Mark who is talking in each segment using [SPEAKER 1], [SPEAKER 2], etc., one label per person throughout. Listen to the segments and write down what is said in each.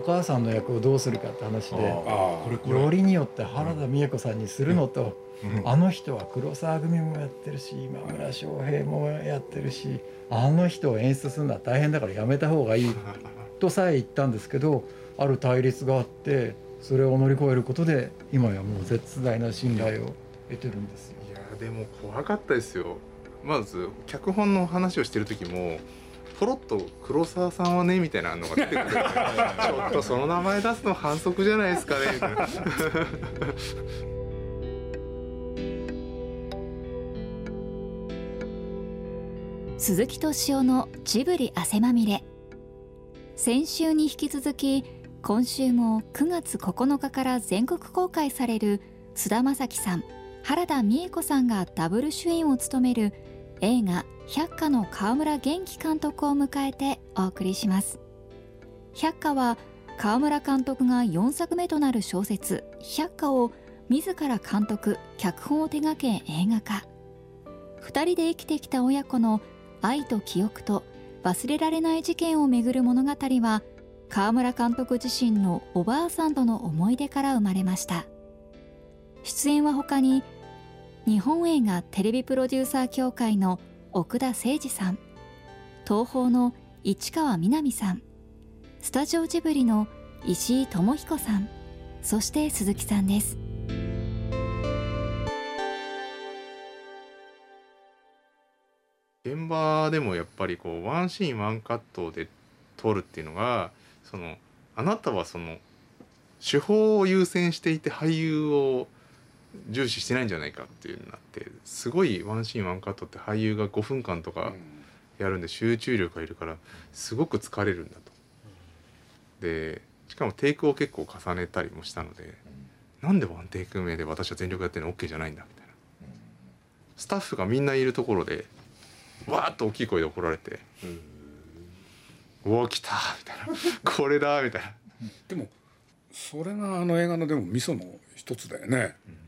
[SPEAKER 1] お母さんの役をどうするかって話でよりによって原田美恵子さんにするのと、うん、あの人は黒沢組もやってるし今村翔平もやってるしあの人を演出するのは大変だからやめた方がいいとさえ言ったんですけどある対立があってそれを乗り越えることで今やもう絶大な信頼を得てるんですよ。
[SPEAKER 2] いやでも怖かったですよ。まず脚本の話をしてる時もポロッと黒沢さんはねみたいなのが出てくる。ちょっとその名前出すの反則じゃないですかね。みたいな
[SPEAKER 3] 鈴木敏夫のジブリ汗まみれ。先週に引き続き今週も9月9日から全国公開される菅田将暉さん原田美恵子さんがダブル主演を務める映画百花の川村元気監督を迎えてお送りします。百花は川村監督が4作目となる小説百花を自ら監督脚本を手掛け映画化。2人で生きてきた親子の愛と記憶と忘れられない事件をめぐる物語は川村監督自身のおばあさんとの思い出から生まれました。出演は他に日本映画テレビプロデューサー協会の奥田誠二さん東宝の市川みなみさんスタジオジブリの石井智彦さんそして鈴木さんです。
[SPEAKER 2] 現場でもやっぱりこうワンシーンワンカットで撮るっていうのがそのあなたはその手法を優先していて俳優を重視してないんじゃないかっていうなってすごいワンシーンワンカットって俳優が5分間とかやるんで集中力がいるからすごく疲れるんだと。でしかもテイクを結構重ねたりもしたので、なんでワンテイク目で私は全力やってるの？OK じゃないんだみたいな。スタッフがみんないるところでわーっと大きい声で怒られて「おお来た!」みたいな「これだ!」みたいな。
[SPEAKER 4] でもそれがあの映画のでも味噌の一つだよね。うん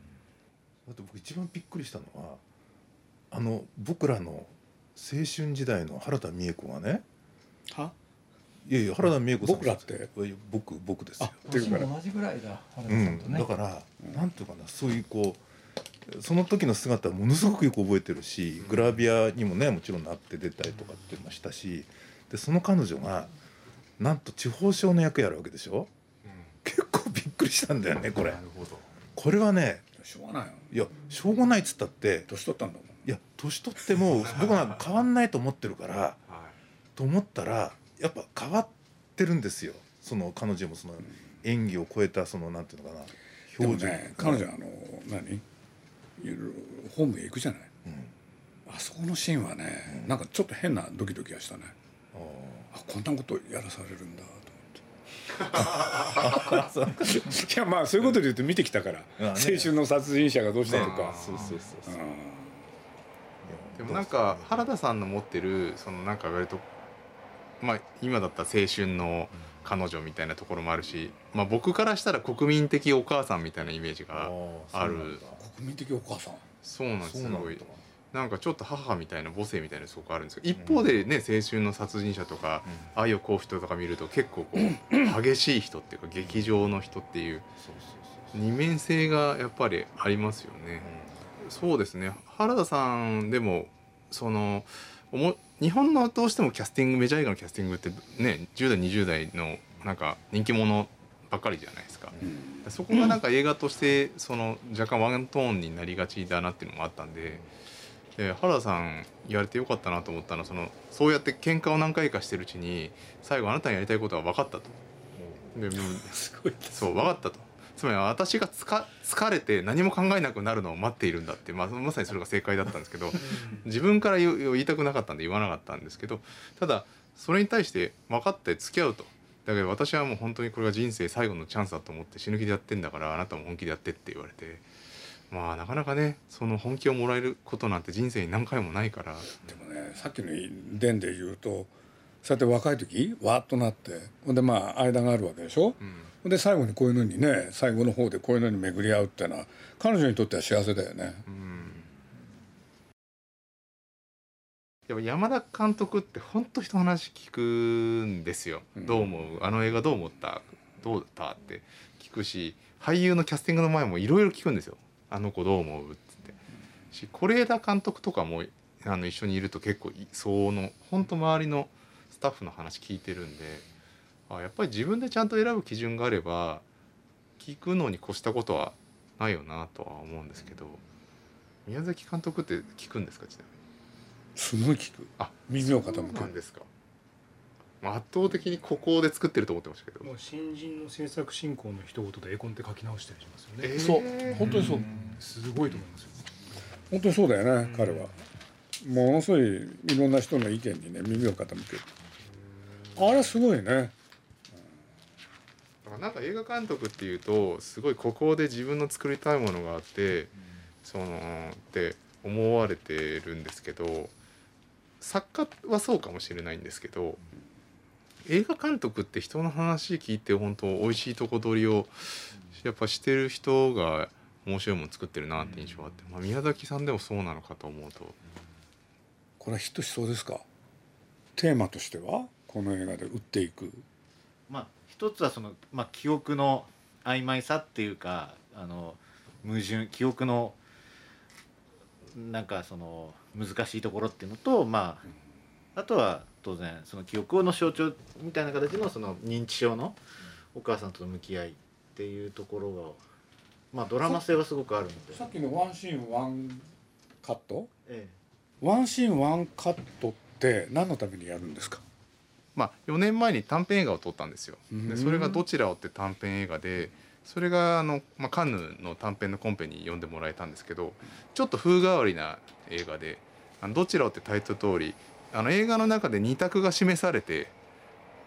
[SPEAKER 5] あと僕一番びっくりしたのはあの僕らの青春時代の原田美恵子がね
[SPEAKER 4] は？い
[SPEAKER 5] やいや原田美恵子さん
[SPEAKER 4] 僕らって？
[SPEAKER 5] 僕僕ですよ。
[SPEAKER 1] 同じぐらいだ、
[SPEAKER 5] うん、だから、うん、なんていうかなそういうこうその時の姿はものすごくよく覚えてるしグラビアにもねもちろんなって出たりとかっていうのしたしでその彼女がなんと地方省の役やるわけでしょ、うん、結構びっくりしたんだよねこれ。これはね
[SPEAKER 4] しょうがないよ
[SPEAKER 5] いやしょうがないっつったって
[SPEAKER 4] 年取ったんだもん。
[SPEAKER 5] いや年取っても 僕は変わんないと思ってるから、はい、と思ったらやっぱ変わってるんですよ。その彼女もその演技を超えたそのなんていうのかな
[SPEAKER 4] 表情、ね、彼女あの何？ホームへ行くじゃない、うん、あそこのシーンはね、うん、なんかちょっと変なドキドキがしたね。あこんなことやらされるんだいやまあそういうことで言うと見てきたから、ね、青春の殺人者がどうしたとか、
[SPEAKER 2] そうそうそうそう。でもなんか原田さんの持ってるそのなんか割とまあ今だったら青春の彼女みたいなところもあるし、まあ、僕からしたら国民的お母さんみたいなイメージがある。
[SPEAKER 4] 国民的お母さん？
[SPEAKER 2] そうなんですすごいなんかちょっと母みたいな母性みたいなすごくあるんですけど一方でね、青春の殺人者とか、愛をこう人とか見ると結構こう激しい人っていうか劇場の人っていう二面性がやっぱりありますよね。そうですね。原田さんでもその日本のどうしてもキャスティングメジャー映画のキャスティングってね10代20代のなんか人気者ばっかりじゃないですか、うん、そこがなんか映画としてその若干ワントーンになりがちだなっていうのもあったんで。で原田さん言われてよかったなと思ったのはそのそうやって喧嘩を何回かしてるうちに最後あなたにやりたいことは分かったと。
[SPEAKER 4] でもすごい
[SPEAKER 2] そう分かったと。つまり私がつか疲れて何も考えなくなるのを待っているんだって、まあ、まさにそれが正解だったんですけど自分から言いたくなかったんで言わなかったんですけどただそれに対して分かって付き合うとだけど私はもう本当にこれが人生最後のチャンスだと思って死ぬ気でやってんだからあなたも本気でやってって言われてまあなかなかねその本気をもらえることなんて人生に何回もないから。
[SPEAKER 4] でもねさっきの伝で言うとそうやって若い時わっとなってほんでまあ間があるわけでしょ、うん、で最後にこういうのにね最後の方でこういうのに巡り合うっていうのは彼女にとっては幸せだよね。うん。
[SPEAKER 2] 山田監督って本当人の話聞くんですよ、うん、どう思う？あの映画どう思った？どうだった？って聞くし俳優のキャスティングの前もいろいろ聞くんですよ「あの子どう思う?」っつって。し是枝監督とかもあの一緒にいると結構その本当周りのスタッフの話聞いてるんであやっぱり自分でちゃんと選ぶ基準があれば聞くのに越したことはないよなとは思うんですけど宮崎監督って聞くんですかちなみに？
[SPEAKER 4] すごい聞く。
[SPEAKER 2] あ
[SPEAKER 4] 耳を傾
[SPEAKER 2] そうなん
[SPEAKER 4] く
[SPEAKER 2] ですか。圧倒的にここで作ってると思ってましたけど。
[SPEAKER 6] もう新人の制作進行の一言で絵コンって書き直したりしますよね、
[SPEAKER 2] えー。
[SPEAKER 4] そう本当にそう
[SPEAKER 6] すごいと思いますよ。
[SPEAKER 4] 本当にそうだよね彼は。ものすごいいろんな人の意見にね耳を傾ける。あれすごいね。
[SPEAKER 2] なんか映画監督っていうとすごいここで自分の作りたいものがあってそのって思われてるんですけど作家はそうかもしれないんですけど映画監督って人の話聞いて本当美味しいとこ取りをやっぱしてる人が面白いもの作ってるなって印象があって、まあ、宮崎さんでもそうなのかと思うと。
[SPEAKER 4] これはヒットしそうですか？テーマとしては？この映画で売っていく。
[SPEAKER 7] まあ一つはその、まあ、記憶の曖昧さっていうかあの矛盾記憶のなんかその難しいところっていうのとまああとは当然その記憶の象徴みたいな形のその認知症のお母さんとの向き合いっていうところがまあドラマ性はすごくあるので。
[SPEAKER 4] さっきのワンシーンワンカット？
[SPEAKER 7] え
[SPEAKER 4] ワンシーンワンカットって何のためにやるんですか？
[SPEAKER 2] まあ、4年前に短編映画を撮ったんですよ。
[SPEAKER 4] うん。
[SPEAKER 2] でそれが「どちらを」って短編映画でそれがあの、まあ、カンヌの短編のコンペに読んでもらえたんですけどちょっと風変わりな映画で「あのどちらを」ってタイトル通りあの映画の中で二択が示されて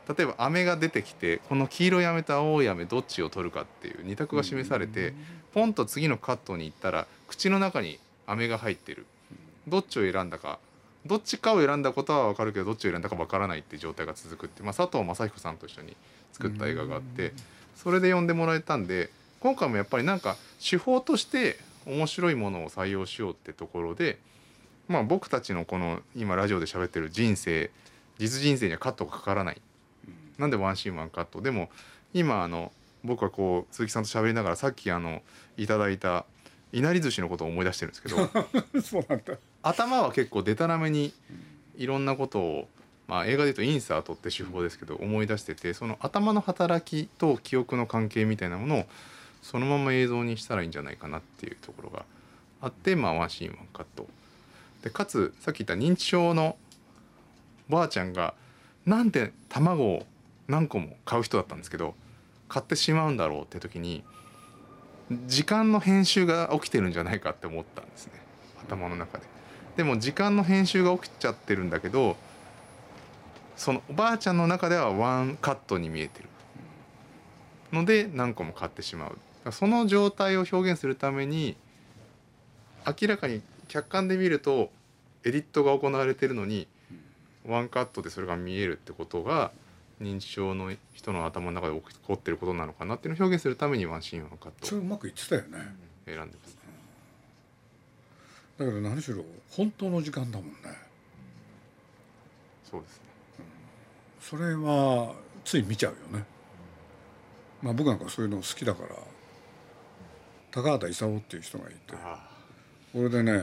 [SPEAKER 2] 例えば飴が出てきてこの黄色い飴と青い飴どっちを取るかっていう二択が示されてポンと次のカットに行ったら口の中に飴が入ってる。どっちを選んだかどっちかを選んだことは分かるけどどっちを選んだか分からないって状態が続くって、まあ、佐藤正彦さんと一緒に作った映画があってそれで呼んでもらえたんで今回もやっぱりなんか手法として面白いものを採用しようってところで、まあ、僕たちのこの今ラジオで喋ってる人生実人生にはカットがかからない。なんでワンシーンワンカットでも今あの僕はこう鈴木さんと喋りながらさっきあのいただいたいなり寿司のことを思い出してるんですけど
[SPEAKER 4] そうなんだ。
[SPEAKER 2] 頭は結構でたらめにいろんなことを、まあ、映画で言うとインサートって手法ですけど思い出しててその頭の働きと記憶の関係みたいなものをそのまま映像にしたらいいんじゃないかなっていうところがあって、まあ、ワンシーンワンカット。でかつさっき言った認知症のばあちゃんがなんで卵を何個も買う人だったんですけど買ってしまうんだろうって時に時間の編集が起きてるんじゃないかって思ったんですね。頭の中で。でも時間の編集が起きちゃってるんだけどそのおばあちゃんの中ではワンカットに見えてる。ので何個も買ってしまう。その状態を表現するために明らかに客観で見るとエディットが行われてるのにワンカットでそれが見えるってことが認知症の人の頭の中で起こってることなのかなっていうのを表現するためにワンシーンワンカット。を
[SPEAKER 4] それうまくいってたよね。
[SPEAKER 2] 選んでます。ね。
[SPEAKER 4] だけど何しろ本当の時間だもんね。
[SPEAKER 2] そうですね。
[SPEAKER 4] それはつい見ちゃうよね。まあ僕なんかそういうの好きだから。高畑勲っていう人がいて。
[SPEAKER 2] あ
[SPEAKER 4] これでね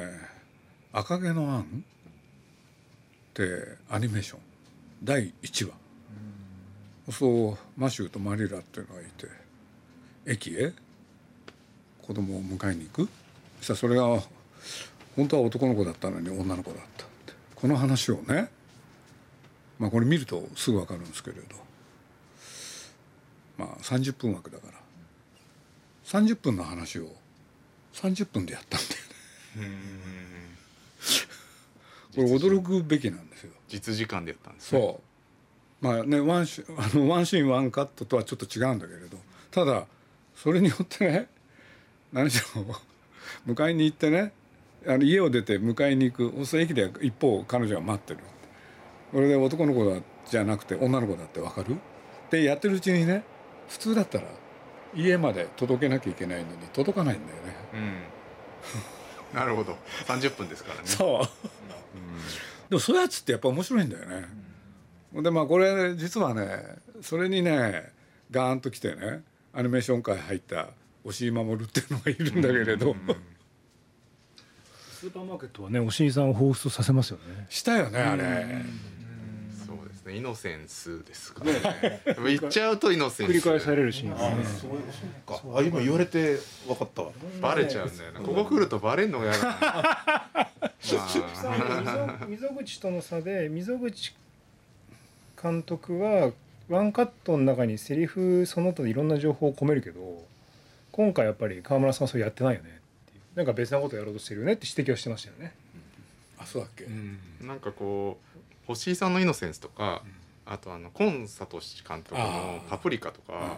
[SPEAKER 4] 「赤毛のアン」ってアニメーション。第1話そうマシューとマリラっていうのがいて駅へ？子供を迎えに行く？そしたらそれが本当は男の子だったのに女の子だったって。この話をねまあこれ見るとすぐ分かるんですけれど。まあ30分枠だから。30分の話を30分でやったんだよね。これ驚くべきなんですよ。
[SPEAKER 2] 実時間でやったんですね。
[SPEAKER 4] そうまあねワンシあのワンシーンワンカットとはちょっと違うんだけれどただそれによってね 何しろ迎えに行ってねあの家を出て迎えに行くそうすると駅で一方彼女は待ってる。これで男の子だじゃなくて女の子だって分かる？でやってるうちにね普通だったら家まで届けなきゃいけないのに届かないんだよね。
[SPEAKER 2] うん。なるほど。30分ですからね。
[SPEAKER 4] そう。でもそういうやつってやっぱ面白いんだよね。でまあこれ実はねそれにねガーンと来てねアニメーション界入った押井守っていうのがいるんだけれど、
[SPEAKER 6] スーパーマーケットはね押井さんを彷彿とさせますよね。
[SPEAKER 4] したよねあれ、
[SPEAKER 2] そうですね。イノセンスですかね。言っちゃうとイノセンス。
[SPEAKER 6] 繰り返されるシーンですね
[SPEAKER 5] そうか。あ今言われて分かったわ。
[SPEAKER 2] バレちゃうんだよな。ここ来るとバレんのが嫌だな。まあ
[SPEAKER 6] 溝口との差で溝口監督はワンカットの中にセリフその他でいろんな情報を込めるけど今回やっぱり川村さんはそれやってないよねっていう。なんか別なことやろうとしてるよねって指摘をしてましたよね。
[SPEAKER 4] あそうだっけ、
[SPEAKER 2] なんかこう星井さんの「イノセンス」とか、あとあのコンサトシ監督の「パプリカ」とか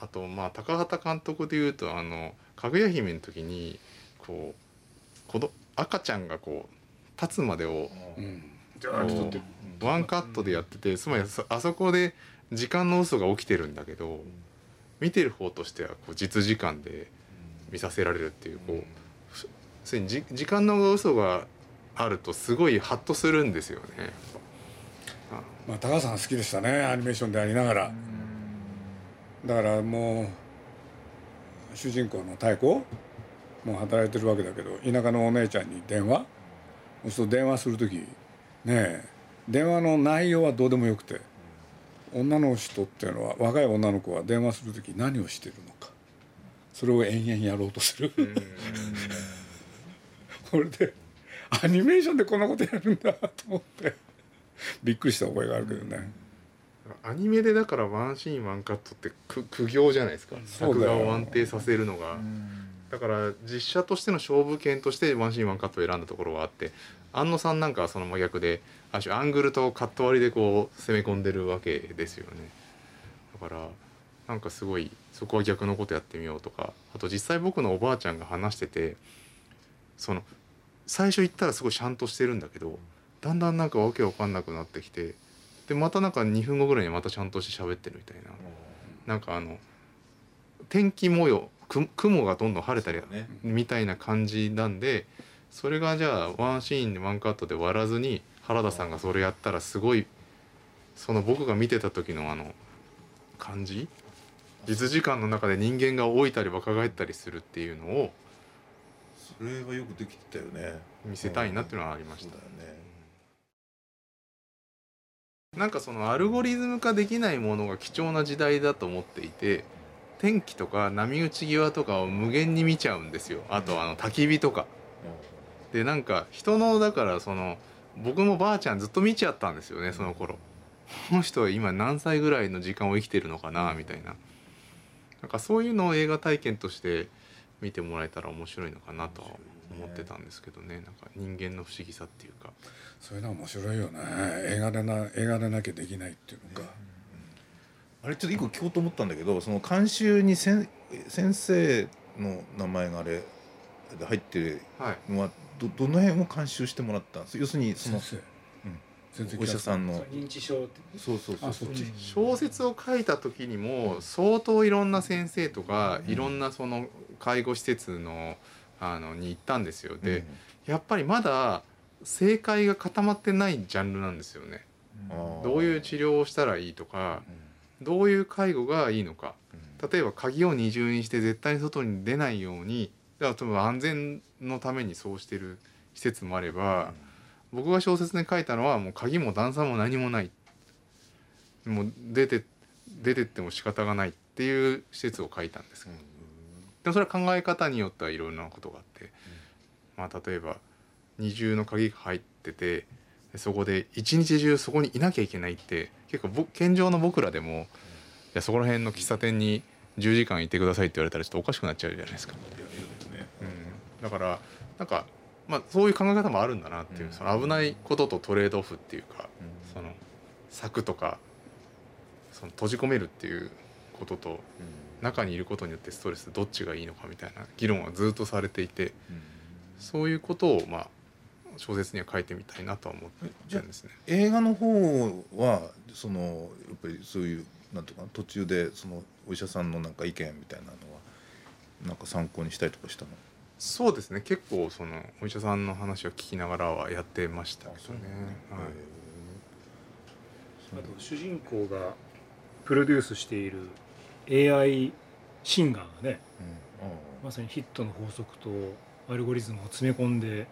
[SPEAKER 2] あとまあ高畑監督でいうとあの「かぐや姫」の時にこう子ど赤ちゃんがこう立つまでを
[SPEAKER 4] うん
[SPEAKER 2] こうワンカットでやっててつまりそあそこで時間の嘘が起きてるんだけど見てる方としてはこう実時間で見させられるっていうこうふ要するにじ時間の嘘があるとすごいハッとするんですよね。
[SPEAKER 4] まあ、高橋さん好きでしたねアニメーションでありながら。だからもう主人公の太鼓もう働いてるわけだけど田舎のお姉ちゃんに電話。そうすると電話する時ねえ。電話の内容はどうでもよくて女の人っていうのは若い女の子は電話する時何をしてるのか。それを延々やろうとする。これでアニメーションでこんなことやるんだと思って。びっくりした覚えがあるけどね。
[SPEAKER 2] アニメでだからワンシーンワンカットってく苦行じゃないですか。作画を安定させるのが。だから実写としての勝負権としてワンシーンワンカットを選んだところがあって安野さんなんかはその真逆でアングルとカット割りでこう攻め込んでるわけですよね。だからなんかすごいそこは逆のことやってみようとかあと実際僕のおばあちゃんが話しててその最初言ったらすごいシャンとしてるんだけどだんだんなんかわけわかんなくなってきてでまたなんか2分後ぐらいにまたちゃんとして喋ってるみたいな。なんかあの天気模様雲がどんどん晴れたり
[SPEAKER 5] ね
[SPEAKER 2] みたいな感じなんでそれがじゃあワンシーンでワンカットで割らずに原田さんがそれやったらすごいその僕が見てた時のあの感じ？実時間の中で人間が老いたり若返ったりするっていうのを
[SPEAKER 5] それはよくできてたよね。
[SPEAKER 2] 見せたいなっていうのはありました。なんかそのアルゴリズム化できないものが貴重な時代だと思っていて天気とか波打ち際とかを無限に見ちゃうんですよ。あとあの焚き火とか。でなんか人のだからその僕もばあちゃんずっと見ちゃったんですよねその頃。この人は今何歳ぐらいの時間を生きてるのかなみたいな。なんかそういうのを映画体験として見てもらえたら面白いのかなとは思ってたんですけどね。なんか人間の不思議さっていうか。
[SPEAKER 4] そういうのは面白いよね。映画でな映画でなきゃできないっていうのか、
[SPEAKER 5] あれちょっと一個聞こうと思ったんだけどその監修にせん先生の名前があれで入ってる
[SPEAKER 2] はい。
[SPEAKER 5] のはどどの辺を監修してもらったん？です要するにそのお医者さんの。
[SPEAKER 6] 認知症って。
[SPEAKER 5] そうそうそう。
[SPEAKER 2] 小説を書いた時にも相当いろんな先生とかいろんなその介護施設のあのに行ったんですよ。で、やっぱりまだ正解が固まってないジャンルなんですよね。どういう治療をしたらいいとかどういう介護がいいのか。例えば鍵を二重にして絶対に外に出ないようにだから多分安全のためにそうしてる施設もあれば、僕が小説に書いたのはもう鍵も段差も何もない。もう出て出てっても仕方がないっていう施設を書いたんです。けど、でもそれは考え方によってはいろんなことがあって、まあ例えば二重の鍵が入っててでそこで一日中そこにいなきゃいけないって結構ぼ健常の僕らでもいやそこら辺の喫茶店に10時間いてくださいって言われたらちょっとおかしくなっちゃうじゃないですか。うん、だからなんか、まあ、そういう考え方もあるんだなっていう、その危ないこととトレードオフっていうか、その柵とかその閉じ込めるっていうことと中にいることによってストレスどっちがいいのかみたいな議論はずっとされていてそういうことをまあ小説には書いてみたいなとは思ってるんですね。
[SPEAKER 5] 映画の方はそのやっぱりそういうなんとか途中でそのお医者さんのなんか意見みたいなのはなんか参考にしたりとかしたの？
[SPEAKER 2] そうですね。結構そのお医者さんの話を聞きながらはやってましたけどね。はい。
[SPEAKER 6] あと主人公がプロデュースしている AI シンガーがねまさにヒットの法則とアルゴリズムを詰め込んで、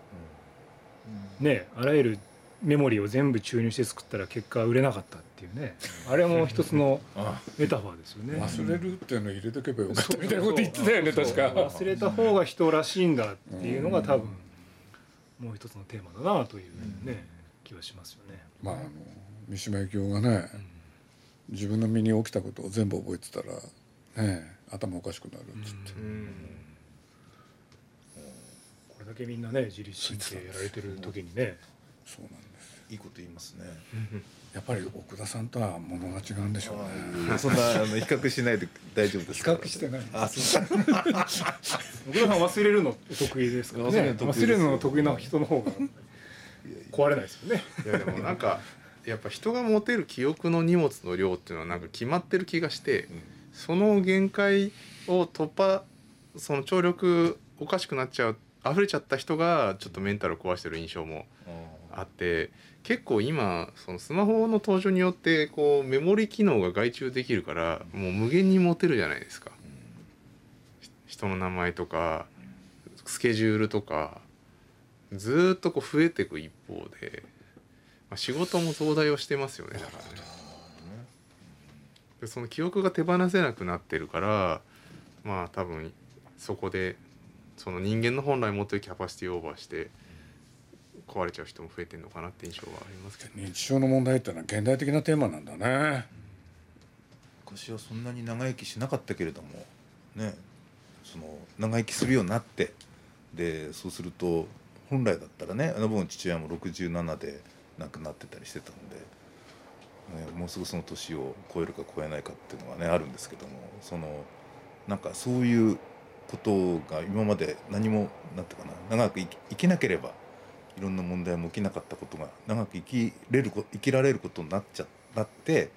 [SPEAKER 6] ねあらゆるメモリーを全部注入して作ったら結果売れなかったっていうね。あれも一つのメタファーですよね。
[SPEAKER 4] 忘れるっていうのを入れとけばよかった。みたいなこと言ってたよね確か。
[SPEAKER 6] 忘れた方が人らしいんだっていうのが多分もう一つのテーマだなというね気はしますよね。
[SPEAKER 4] まああの三島由紀夫がね、自分の身に起きたことを全部覚えてたらね頭おかしくなるっつって、
[SPEAKER 6] これだけみんなね自律神経やられてる時にね。
[SPEAKER 4] そうなんです。
[SPEAKER 5] いいこと言いますね。
[SPEAKER 4] やっぱり奥田さんとはものが違うんでしょう
[SPEAKER 5] ね。そんなあの比較しないで大丈夫です
[SPEAKER 4] 比較してない。あ
[SPEAKER 6] そう。奥田さん忘れるの得意ですからね忘れるの得意な人の方が壊れないですよね。
[SPEAKER 2] いやでもなんかやっぱ人が持てる記憶の荷物の量っていうのはなんか決まってる気がして、うん、その限界を突破その聴力おかしくなっちゃう溢れちゃった人がちょっとメンタルを壊してる印象もあって結構今そのスマホの登場によってこうメモリ機能が外注できるからもう無限に持てるじゃないですか。人の名前とかスケジュールとかずっとこう増えていく一方で、まあ、仕事も増大をしてますよねだからね。でその記憶が手放せなくなってるからまあ多分そこでその人間の本来持ってるキャパシティオーバーして壊れちゃう人も増えてるのかなって印象はありますけど、
[SPEAKER 4] ね、認知症の問題ってのは現代的なテーマなんだね、
[SPEAKER 5] 昔はそんなに長生きしなかったけれどもねその長生きするようになってでそうすると本来だったらねあの僕の父親も67で亡くなってたりしてたんで、ね、もうすぐその年を超えるか超えないかっていうのはねあるんですけどもそのなんかそういうことが今まで何もなんていうかな長く生きなければいろんな問題も起きなかったことが長く生きれる生きられることになっちゃなって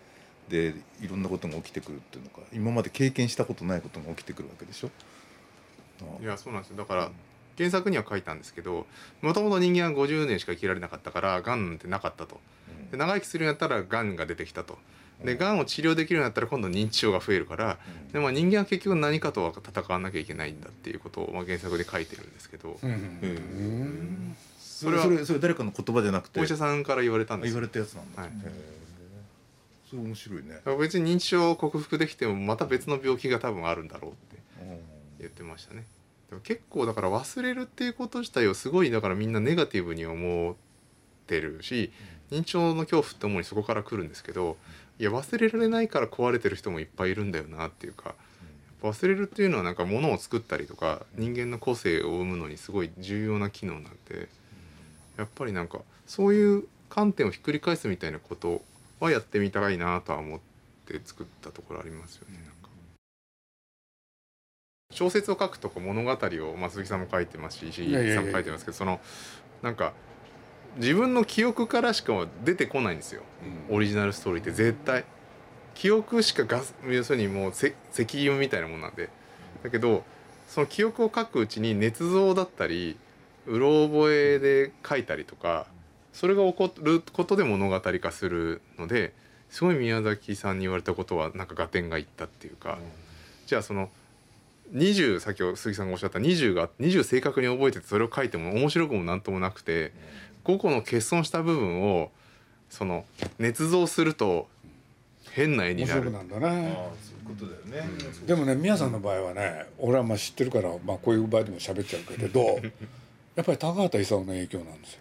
[SPEAKER 5] でいろんなことが起きてくるっていうのか今まで経験したことないことが起きてくるわけでしょ？
[SPEAKER 2] いやそうなんですよだから、原作には書いたんですけどもともと人間は50年しか生きられなかったからがんなんてなかったとで長生きするようになったらがんが出てきたと。でがん。を治療できるようになったら今度認知症が増えるから、でまあ、人間は結局何かとは戦わなきゃいけないんだっていうことを、まあ、原作で書いてるんですけど、
[SPEAKER 5] それはそれそれ誰かの言葉じゃなくて。
[SPEAKER 2] お医者さんから言われたんです
[SPEAKER 5] 言われたやつなんだ、はい、それ面白いね。
[SPEAKER 2] 別に認知症を克服できてもまた別の病気が多分あるんだろうって言ってましたね。でも結構だから忘れるっていうこと自体をすごいだからみんなネガティブに思ってるし認知症の恐怖って主にそこから来るんですけどいや忘れられないから壊れてる人もいっぱいいるんだよなっていうか忘れるっていうのはなんか物を作ったりとか人間の個性を生むのにすごい重要な機能なんでやっぱりなんかそういう観点をひっくり返すみたいなことはやってみたいなとは思って作ったところありますよね。小説を書くとか物語を、まあ、鈴木さんも書いてますし石井さんも書いてますけどそのなんか自分の記憶からしか出てこないんですよ、オリジナルストーリーって絶対。記憶しかガス要するにもう石油みたいなもんなんで。だけどその記憶を書くうちに捏造だったりうろ覚えで書いたりとかそれが起こることで物語化するのですごい宮崎さんに言われたことはなんか合点がいったっていうか、じゃあその20先ほど鈴木さんがおっしゃった20が20正確に覚えててそれを書いても面白くも何ともなくて5個の欠損した部分をその捏造すると変な絵になる。
[SPEAKER 4] なんだね。ことだよね、でもね宮さんの場合はね俺はまあ知ってるから、まあ、こういう場合でも喋っちゃうけど やっぱり高畑勲の影響なんですよ。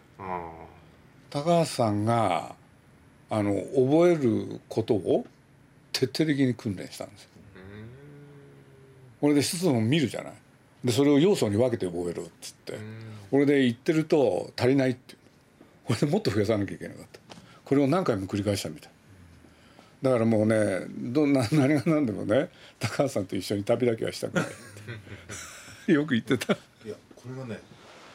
[SPEAKER 4] 高畑さんがあの覚えることを徹底的に訓練したんですよ。これで一つの見るじゃないでそれを要素に分けて覚えるっつってこれで言ってると足りないってこれでもっと増やさなきゃいけなかった。これを何回も繰り返したみたい。だからもうねどんな 何が何でもね高橋さんと一緒に旅だけはしたくない よく言ってた。い
[SPEAKER 5] やこれはね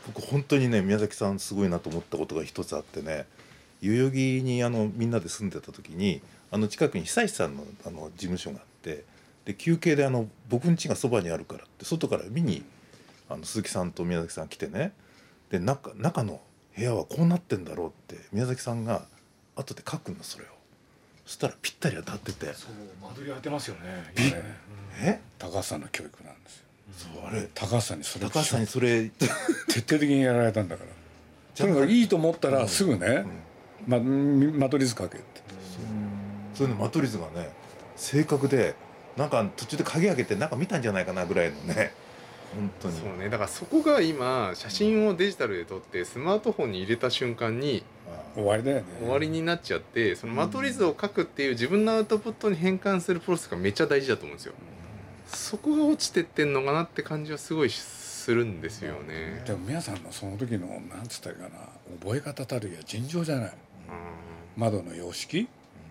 [SPEAKER 5] 僕本当にね宮崎さんすごいなと思ったことが一つあってね代々木にあのみんなで住んでた時にあの近くに久石さんのあの事務所があってで休憩であの僕ん家がそばにあるからって外から見にあの鈴木さんと宮崎さん来てねで中中の部屋はこうなってんだろうって宮崎さんが後で書くのそれを。そしたらぴったり当たってて。
[SPEAKER 6] そう間取り当てますよね。
[SPEAKER 5] びえ？
[SPEAKER 4] 高橋さんの教育なんですよ。
[SPEAKER 5] そうあれ？
[SPEAKER 4] 高橋さんにそれ
[SPEAKER 5] 高橋さんにそれ
[SPEAKER 4] 徹底的にやられたんだから。とにかくいいと思ったらすぐね、ま、間取り図かけって。
[SPEAKER 5] そういうの間取り図がね正確でなんか途中で鍵開けてなんか見たんじゃないかなぐらいのね本当に。
[SPEAKER 2] そうね。だからそこが今写真をデジタルで撮ってスマートフォンに入れた瞬間に
[SPEAKER 4] 終わりだよね。
[SPEAKER 2] 終わりになっちゃってその間取り図を書くっていう自分のアウトプットに変換するプロセスがめっちゃ大事だと思うんですよ。そこが落ちてってんのかなって感じはすごいするんですよね。
[SPEAKER 4] でも皆さんのその時のなんつったらいいかな覚え方たるや尋常じゃない。窓の様式？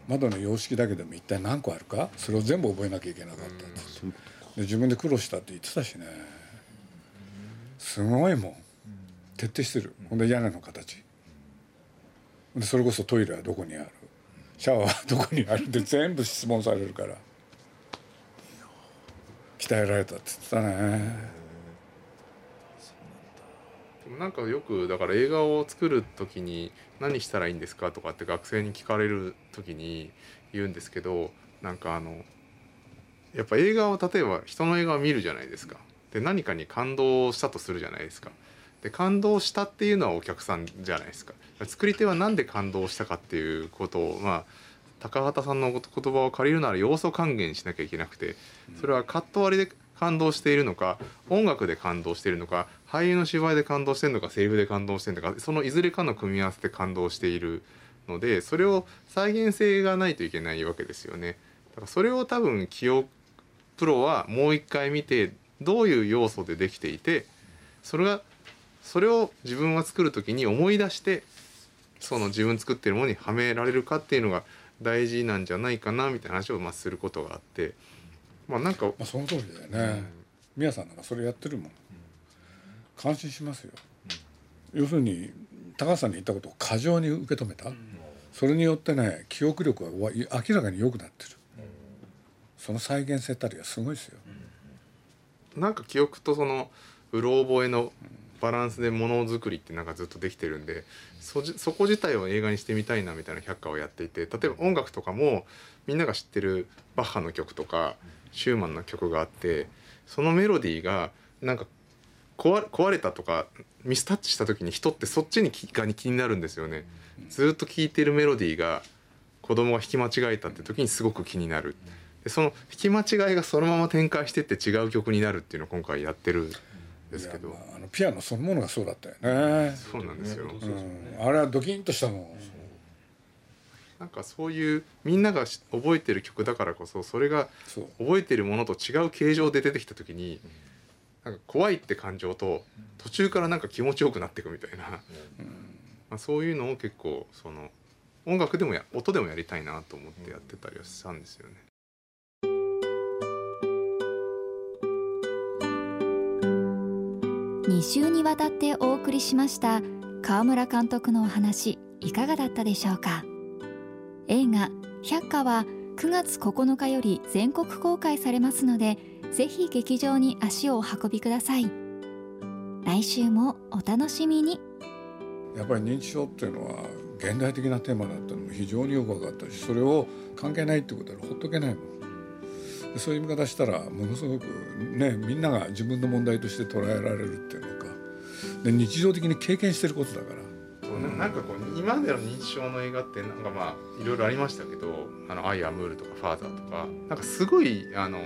[SPEAKER 4] 窓の様式だけでも一体何個あるか？それを全部覚えなきゃいけなかったって。で自分で苦労したって言ってたしねすごいもん。徹底してる。ほんで屋根の形。でそれこそトイレはどこにある？シャワーはどこにある？って全部質問されるから。鍛えられたって言ってたね。
[SPEAKER 2] なんかよくだから映画を作る時に何したらいいんですかとかって学生に聞かれる時に言うんですけどなんかあのやっぱ映画を例えば人の映画を見るじゃないですかで何かに感動したとするじゃないですかで感動したっていうのはお客さんじゃないですか作り手は何で感動したかっていうことをまあ高畑さんの言葉を借りるなら要素還元しなきゃいけなくてそれはカット割りで感動しているのか音楽で感動しているのか俳優の芝居で感動してるのかセリフで感動してるのかそのいずれかの組み合わせで感動しているのでそれを再現性がないといけないわけですよね。だからそれを多分起用プロはもう一回見てどういう要素でできていてそれがそれを自分が作る時に思い出してその自分作ってるものにはめられるかっていうのが大事なんじゃないかなみたいな話をまあすることがあってまあなんか、ま
[SPEAKER 4] あ、その通りだよね、宮さんなんかそれやってるもん。感心しますよ、要するに高橋さんに言ったことを過剰に受け止めた、それによってね記憶力が明らかに良くなってる、その再現性たりはすごいですよ、
[SPEAKER 2] なんか記憶とそのうろ覚えのバランスでものづくりってなんかずっとできてるんでそそこ自体を映画にしてみたいなみたいな百科をやっていて例えば音楽とかもみんなが知ってるバッハの曲とかシューマンの曲があってそのメロディーがなんか壊壊れたとかミスタッチした時に人ってそっちにが気になるんですよね。ずっと聴いてるメロディーが子供が弾き間違えたって時にすごく気になる。でその弾き間違いがそのまま展開してって違う曲になるっていうのを今回やってるですけど、ま
[SPEAKER 4] あ、あのピアノそのものがそうだったよね。
[SPEAKER 2] そうなんですよ、
[SPEAKER 4] うん、あれはドキンとしたもん。
[SPEAKER 2] なんかそういうみんなが覚えてる曲だからこそそれが覚えてるものと違う形状で出てきた時になんか怖いって感情と途中からなんか気持ちよくなっていくみたいな、まあ、そういうのを結構その音楽でもや音でもやりたいなと思ってやってたりはしたんですよね。
[SPEAKER 3] 2週にわたってお送りしました川村監督のお話いかがだったでしょうか？映画「百花」は9月9日より全国公開されますのでぜひ劇場に足をお運びください。来週もお楽しみに。
[SPEAKER 4] やっぱり認知症っていうのは現代的なテーマだったのも非常によく分かったしそれを関係ないってことはほっとけないもん。そういう見方したらものすごくねみんなが自分の問題として捉えられるっていうのか。で日常的に経験してることだから。
[SPEAKER 2] なんかこう今までの認知症の映画ってなんかまあいろいろありましたけど「あのアイ・アムール」とか「ファーザー」とかなんかすごいあの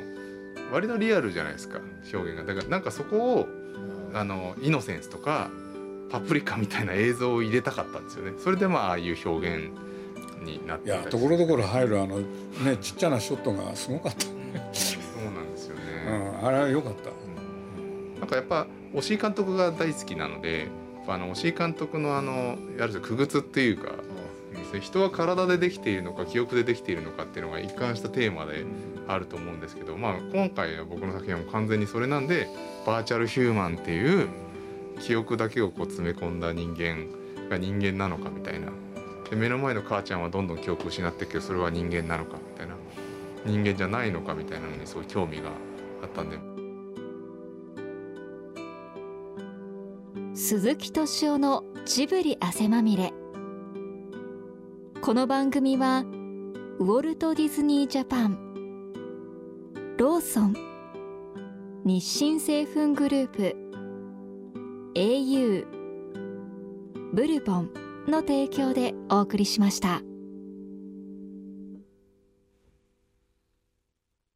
[SPEAKER 2] 割とリアルじゃないですか表現が。だからなんかそこをあのイノセンスとかパプリカみたいな映像を入れたかったんですよね。それでまあああいう表現になって
[SPEAKER 4] いやところどころ入るあのねちっちゃなショットがすごかった
[SPEAKER 2] そうなんですよね、
[SPEAKER 4] うん、あれは良かった、
[SPEAKER 2] うん、なんかやっぱ押井監督が大好きなのであの押井監督のあのやる区別っていうか、うん、人は体でできているのか記憶でできているのかっていうのが一貫したテーマであると思うんですけど、まあ、今回は僕の作品は完全にそれなんでバーチャルヒューマンっていう記憶だけをこう詰め込んだ人間が人間なのかみたいな。で目の前の母ちゃんはどんどん記憶を失っていくけどそれは人間なのかみたいな人間じゃないのかみたいなのにすごい興味があったんで
[SPEAKER 3] 鈴木敏夫のジブリ汗まみれこの番組はウォルト・ディズニー・ジャパンローソン日清製粉グループ au ブルボンの提供でお送りしました。